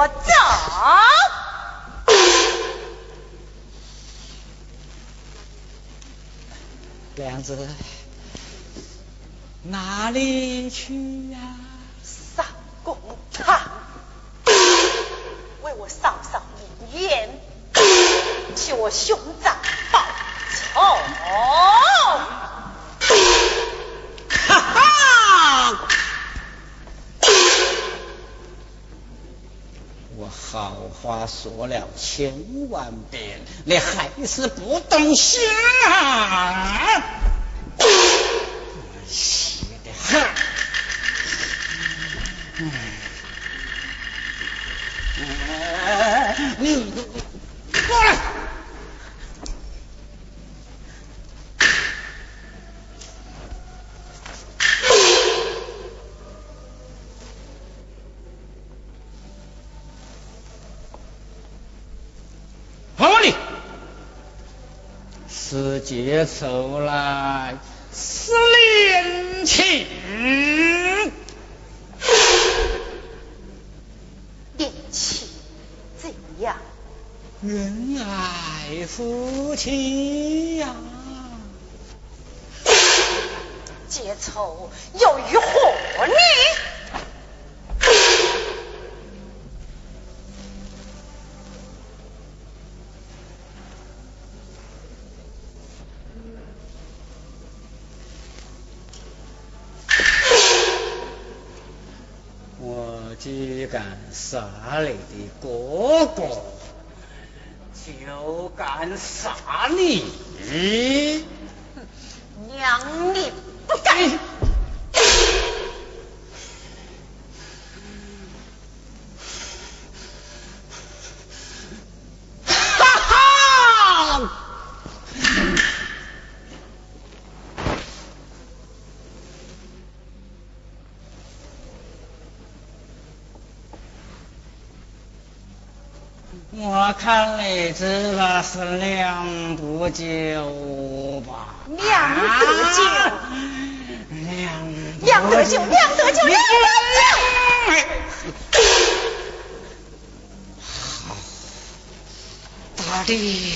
我走。这样子哪里去呀上公堂。为我上上明烟替我兄长说了千万遍你还是不动心啊。是接受了是恋情，恋怎样？恩爱夫妻呀，结仇又如何呢？我既敢杀你的哥哥，就敢杀你。娘你不该！我看你这个是两不久吧？两得救啊两两得久，两得久，两得好，大力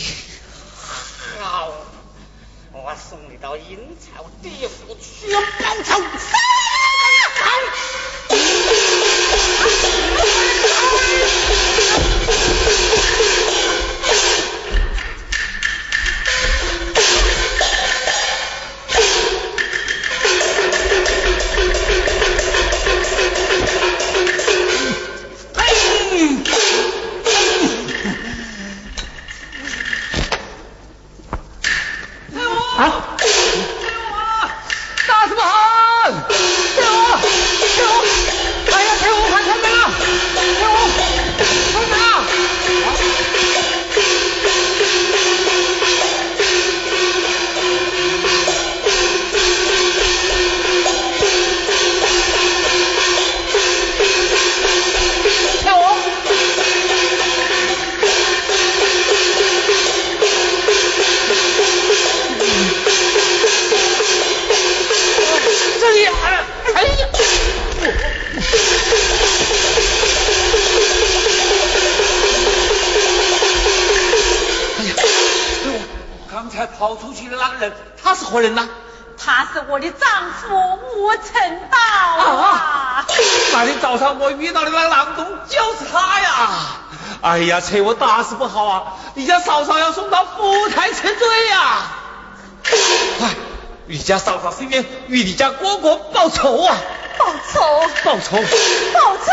好，我送你到阴曹地府去报仇。才跑出去的那个人，他是何人呐？他是我的丈夫吴成道啊！那天早上我遇到的那个郎中就是他呀！哎呀，趁我大事不好啊！你家嫂嫂要送到府台称罪呀！哎，你家嫂嫂是愿与你家哥哥报仇啊！报仇！报仇！报仇！